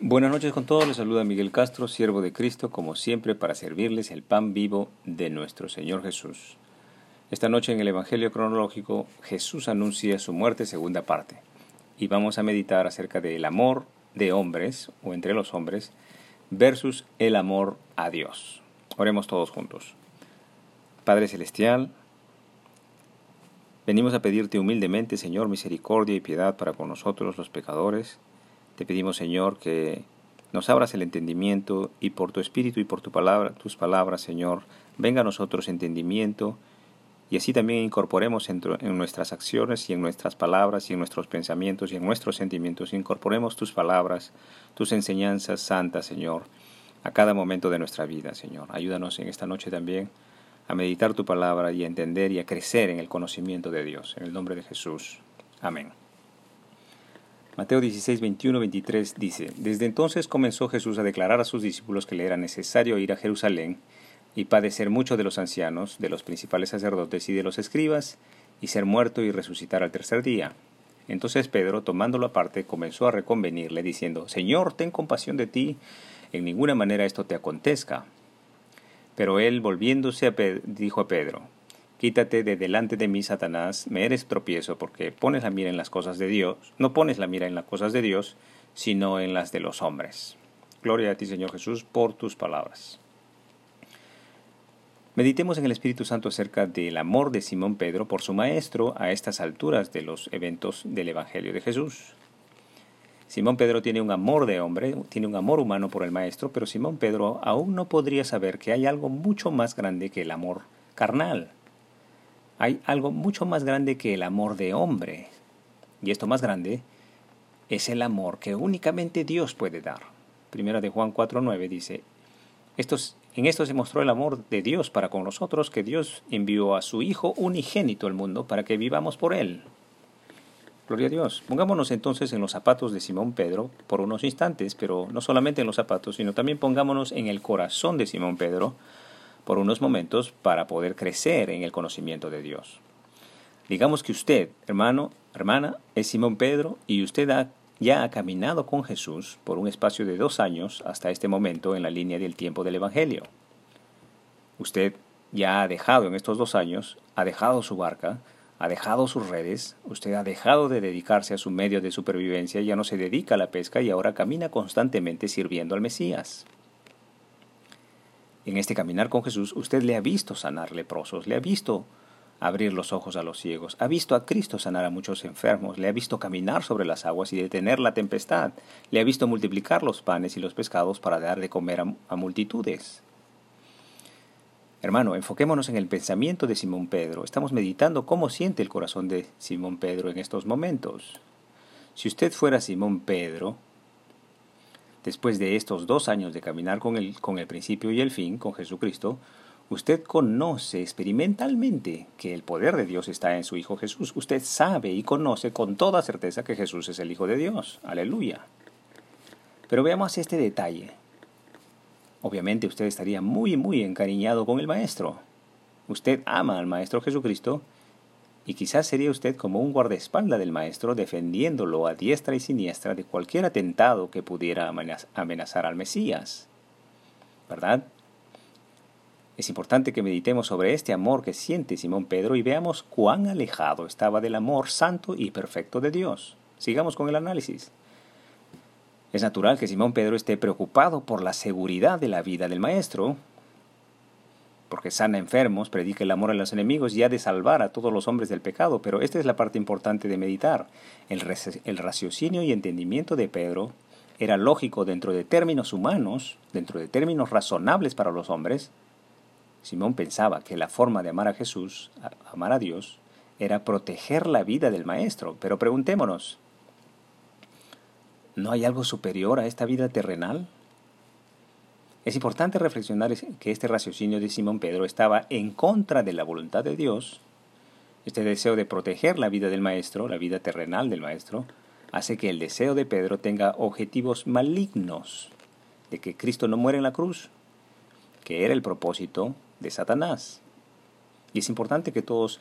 Buenas noches con todos, les saluda Miguel Castro, siervo de Cristo, como siempre, para servirles el pan vivo de nuestro Señor Jesús. Esta noche en el Evangelio cronológico, Jesús anuncia su muerte segunda parte, y vamos a meditar acerca del amor de hombres, o entre los hombres, versus el amor a Dios. Oremos todos juntos. Padre Celestial, venimos a pedirte humildemente, Señor, misericordia y piedad para con nosotros los pecadores, te pedimos, Señor, que nos abras el entendimiento y por tu espíritu y por tu palabra, tus palabras, Señor, venga a nosotros entendimiento y así también incorporemos en, en, nuestras acciones y en nuestras palabras y en nuestros pensamientos y en nuestros sentimientos, incorporemos tus palabras, tus enseñanzas santas, Señor, a cada momento de nuestra vida, Señor. Ayúdanos en esta noche también a meditar tu palabra y a entender y a crecer en el conocimiento de Dios. En el nombre de Jesús. Amén. Mateo 16, 21, 23 dice, Desde entonces comenzó Jesús a declarar a sus discípulos que le era necesario ir a Jerusalén y padecer mucho de los ancianos, de los principales sacerdotes y de los escribas, y ser muerto y resucitar al tercer día. Entonces Pedro, tomándolo aparte, comenzó a reconvenirle, diciendo, Señor, ten compasión de ti, en ninguna manera esto te acontezca. Pero él, volviéndose, a dijo a Pedro, Quítate de delante de mí, Satanás, me eres tropiezo, porque pones la mira en las cosas de Dios, no pones la mira en las cosas de Dios, sino en las de los hombres. Gloria a ti, Señor Jesús, por tus palabras. Meditemos en el Espíritu Santo acerca del amor de Simón Pedro por su maestro a estas alturas de los eventos del Evangelio de Jesús. Simón Pedro tiene un amor de hombre, tiene un amor humano por el maestro, pero Simón Pedro aún no podría saber que hay algo mucho más grande que el amor carnal hay algo mucho más grande que el amor de hombre. Y esto más grande es el amor que únicamente Dios puede dar. Primera de Juan 4.9 dice, Estos, en esto se mostró el amor de Dios para con nosotros, que Dios envió a su Hijo unigénito al mundo para que vivamos por Él. Gloria a Dios. Pongámonos entonces en los zapatos de Simón Pedro por unos instantes, pero no solamente en los zapatos, sino también pongámonos en el corazón de Simón Pedro, por unos momentos para poder crecer en el conocimiento de Dios. Digamos que usted, hermano, hermana, es Simón Pedro y usted ya ha caminado con Jesús por un espacio de dos años hasta este momento en la línea del tiempo del Evangelio. Usted ya ha dejado en estos dos años, ha dejado su barca, ha dejado sus redes, usted ha dejado de dedicarse a su medio de supervivencia, ya no se dedica a la pesca y ahora camina constantemente sirviendo al Mesías. En este caminar con Jesús, usted le ha visto sanar leprosos, le ha visto abrir los ojos a los ciegos, ha visto a Cristo sanar a muchos enfermos, le ha visto caminar sobre las aguas y detener la tempestad, le ha visto multiplicar los panes y los pescados para dar de comer a, multitudes. Hermano, enfoquémonos en el pensamiento de Simón Pedro. Estamos meditando cómo siente el corazón de Simón Pedro en estos momentos. Si usted fuera Simón Pedro, Después de estos dos años de caminar con el, con el principio y el fin, con Jesucristo, usted conoce experimentalmente que el poder de Dios está en su Hijo Jesús. Usted sabe y conoce con toda certeza que Jesús es el Hijo de Dios. Aleluya. Pero veamos este detalle. Obviamente usted estaría muy, muy encariñado con el Maestro. Usted ama al Maestro Jesucristo y quizás sería usted como un guardaespaldas del maestro defendiéndolo a diestra y siniestra de cualquier atentado que pudiera amenazar al Mesías. ¿Verdad? Es importante que meditemos sobre este amor que siente Simón Pedro y veamos cuán alejado estaba del amor santo y perfecto de Dios. Sigamos con el análisis. Es natural que Simón Pedro esté preocupado por la seguridad de la vida del Maestro, porque sana enfermos, predica el amor a los enemigos y ha de salvar a todos los hombres del pecado. Pero esta es la parte importante de meditar. El, el raciocinio y entendimiento de Pedro era lógico dentro de términos humanos, dentro de términos razonables para los hombres. Simón pensaba que la forma de amar a Jesús, amar a Dios, era proteger la vida del Maestro. Pero preguntémonos, ¿no hay algo superior a esta vida terrenal? Es importante reflexionar que este raciocinio de Simón Pedro estaba en contra de la voluntad de Dios. Este deseo de proteger la vida del Maestro, la vida terrenal del Maestro, hace que el deseo de Pedro tenga objetivos malignos, de que Cristo no muere en la cruz, que era el propósito de Satanás. Y es importante que todos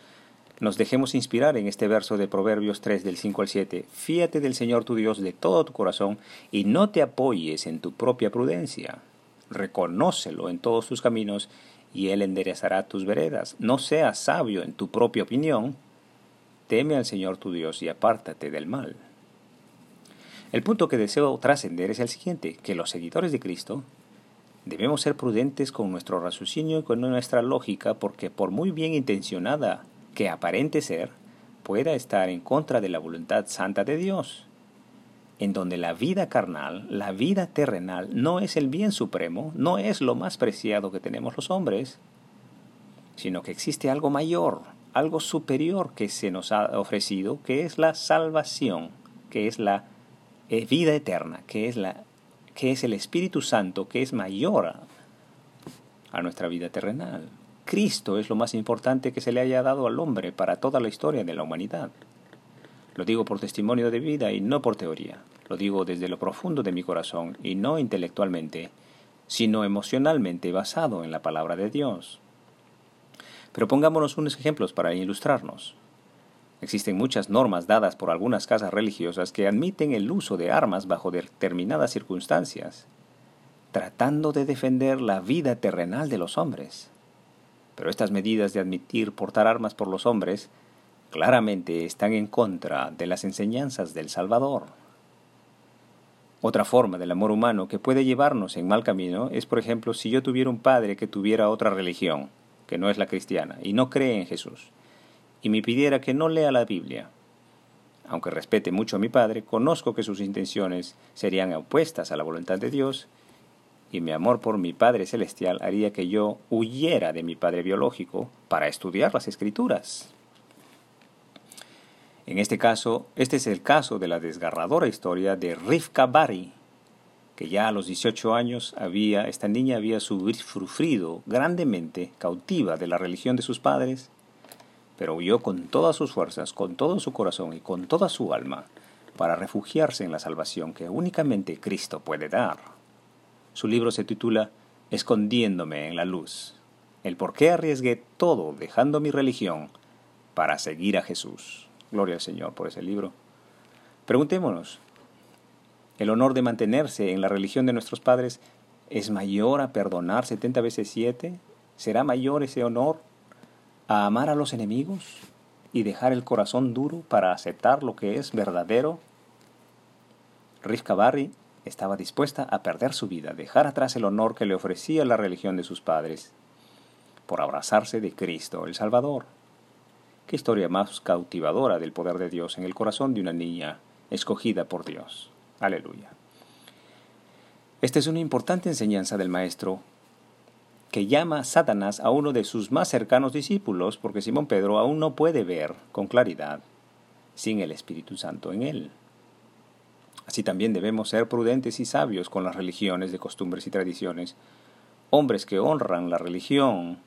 nos dejemos inspirar en este verso de Proverbios 3 del 5 al 7. Fíate del Señor tu Dios de todo tu corazón y no te apoyes en tu propia prudencia. Reconócelo en todos tus caminos y Él enderezará tus veredas. No seas sabio en tu propia opinión. Teme al Señor tu Dios y apártate del mal. El punto que deseo trascender es el siguiente, que los seguidores de Cristo debemos ser prudentes con nuestro raciocinio y con nuestra lógica porque por muy bien intencionada que aparente ser, pueda estar en contra de la voluntad santa de Dios, en donde la vida carnal, la vida terrenal, no es el bien supremo, no es lo más preciado que tenemos los hombres, sino que existe algo mayor, algo superior que se nos ha ofrecido, que es la salvación, que es la eh, vida eterna, que es, la, que es el Espíritu Santo, que es mayor a nuestra vida terrenal. Cristo es lo más importante que se le haya dado al hombre para toda la historia de la humanidad. Lo digo por testimonio de vida y no por teoría. Lo digo desde lo profundo de mi corazón y no intelectualmente, sino emocionalmente basado en la palabra de Dios. Pero pongámonos unos ejemplos para ilustrarnos. Existen muchas normas dadas por algunas casas religiosas que admiten el uso de armas bajo determinadas circunstancias, tratando de defender la vida terrenal de los hombres. Pero estas medidas de admitir portar armas por los hombres claramente están en contra de las enseñanzas del Salvador. Otra forma del amor humano que puede llevarnos en mal camino es, por ejemplo, si yo tuviera un padre que tuviera otra religión, que no es la cristiana, y no cree en Jesús, y me pidiera que no lea la Biblia. Aunque respete mucho a mi padre, conozco que sus intenciones serían opuestas a la voluntad de Dios y mi amor por mi Padre Celestial haría que yo huyera de mi Padre biológico para estudiar las Escrituras. En este caso, este es el caso de la desgarradora historia de Rivka Bari, que ya a los 18 años había, esta niña había sufrido grandemente cautiva de la religión de sus padres, pero huyó con todas sus fuerzas, con todo su corazón y con toda su alma para refugiarse en la salvación que únicamente Cristo puede dar. Su libro se titula Escondiéndome en la luz. El por qué arriesgué todo dejando mi religión para seguir a Jesús. Gloria al Señor por ese libro. Preguntémonos, ¿el honor de mantenerse en la religión de nuestros padres es mayor a perdonar setenta veces siete? ¿Será mayor ese honor a amar a los enemigos y dejar el corazón duro para aceptar lo que es verdadero? Rivka Barry estaba dispuesta a perder su vida, dejar atrás el honor que le ofrecía la religión de sus padres, por abrazarse de Cristo, el Salvador. Qué historia más cautivadora del poder de Dios en el corazón de una niña escogida por Dios. Aleluya. Esta es una importante enseñanza del Maestro que llama Satanás a uno de sus más cercanos discípulos, porque Simón Pedro aún no puede ver con claridad sin el Espíritu Santo en él. Así también debemos ser prudentes y sabios con las religiones de costumbres y tradiciones, hombres que honran la religión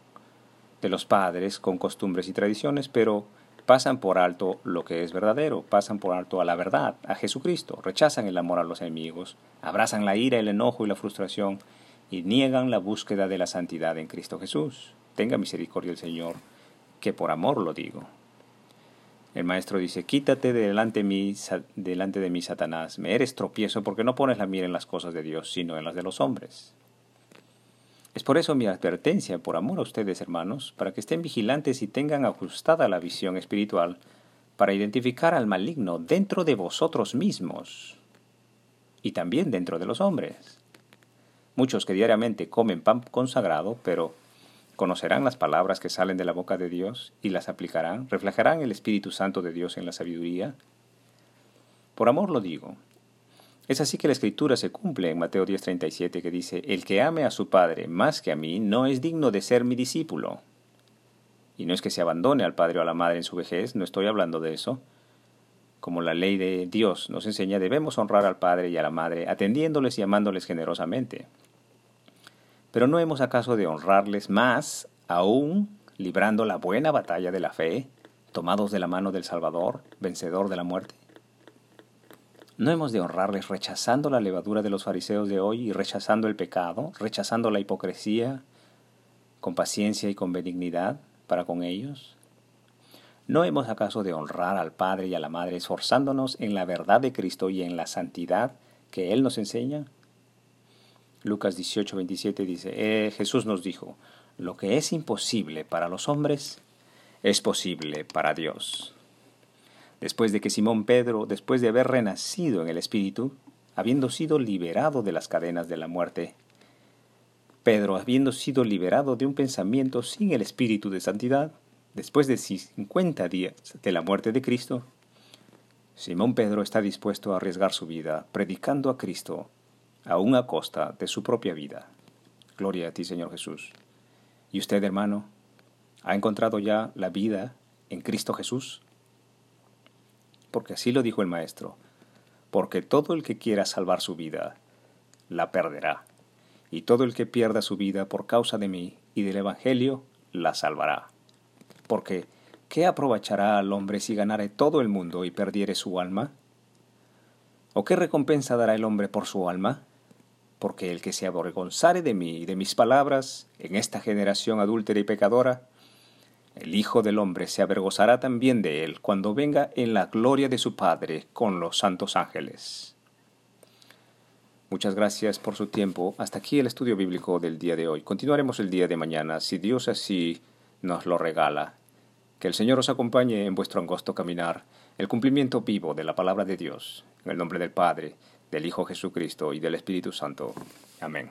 de los padres con costumbres y tradiciones, pero pasan por alto lo que es verdadero, pasan por alto a la verdad, a Jesucristo, rechazan el amor a los enemigos, abrazan la ira, el enojo y la frustración y niegan la búsqueda de la santidad en Cristo Jesús. Tenga misericordia el Señor, que por amor lo digo. El maestro dice, quítate delante, delante de mí, Satanás, me eres tropiezo porque no pones la mira en las cosas de Dios, sino en las de los hombres. Es por eso mi advertencia, por amor a ustedes, hermanos, para que estén vigilantes y tengan ajustada la visión espiritual para identificar al maligno dentro de vosotros mismos y también dentro de los hombres. Muchos que diariamente comen pan consagrado, pero conocerán las palabras que salen de la boca de Dios y las aplicarán, reflejarán el Espíritu Santo de Dios en la sabiduría. Por amor lo digo. Es así que la escritura se cumple en Mateo 10:37 que dice, El que ame a su Padre más que a mí no es digno de ser mi discípulo. Y no es que se abandone al Padre o a la Madre en su vejez, no estoy hablando de eso. Como la ley de Dios nos enseña, debemos honrar al Padre y a la Madre, atendiéndoles y amándoles generosamente. Pero no hemos acaso de honrarles más, aún librando la buena batalla de la fe, tomados de la mano del Salvador, vencedor de la muerte. ¿No hemos de honrarles rechazando la levadura de los fariseos de hoy y rechazando el pecado, rechazando la hipocresía, con paciencia y con benignidad para con ellos? ¿No hemos acaso de honrar al Padre y a la Madre esforzándonos en la verdad de Cristo y en la santidad que Él nos enseña? Lucas 18, 27 dice, eh, Jesús nos dijo, lo que es imposible para los hombres es posible para Dios. Después de que Simón Pedro, después de haber renacido en el Espíritu, habiendo sido liberado de las cadenas de la muerte, Pedro, habiendo sido liberado de un pensamiento sin el Espíritu de santidad, Después de 50 días de la muerte de Cristo, Simón Pedro está dispuesto a arriesgar su vida predicando a Cristo, aún a costa de su propia vida. Gloria a ti, Señor Jesús. ¿Y usted, hermano, ha encontrado ya la vida en Cristo Jesús? Porque así lo dijo el Maestro, porque todo el que quiera salvar su vida, la perderá, y todo el que pierda su vida por causa de mí y del Evangelio, la salvará. Porque, ¿qué aprovechará al hombre si ganare todo el mundo y perdiere su alma? ¿O qué recompensa dará el hombre por su alma? Porque el que se avergonzare de mí y de mis palabras en esta generación adúltera y pecadora, el Hijo del Hombre se avergonzará también de él cuando venga en la gloria de su Padre con los santos ángeles. Muchas gracias por su tiempo. Hasta aquí el estudio bíblico del día de hoy. Continuaremos el día de mañana, si Dios así nos lo regala. Que el Señor os acompañe en vuestro angosto caminar, el cumplimiento vivo de la palabra de Dios, en el nombre del Padre, del Hijo Jesucristo y del Espíritu Santo. Amén.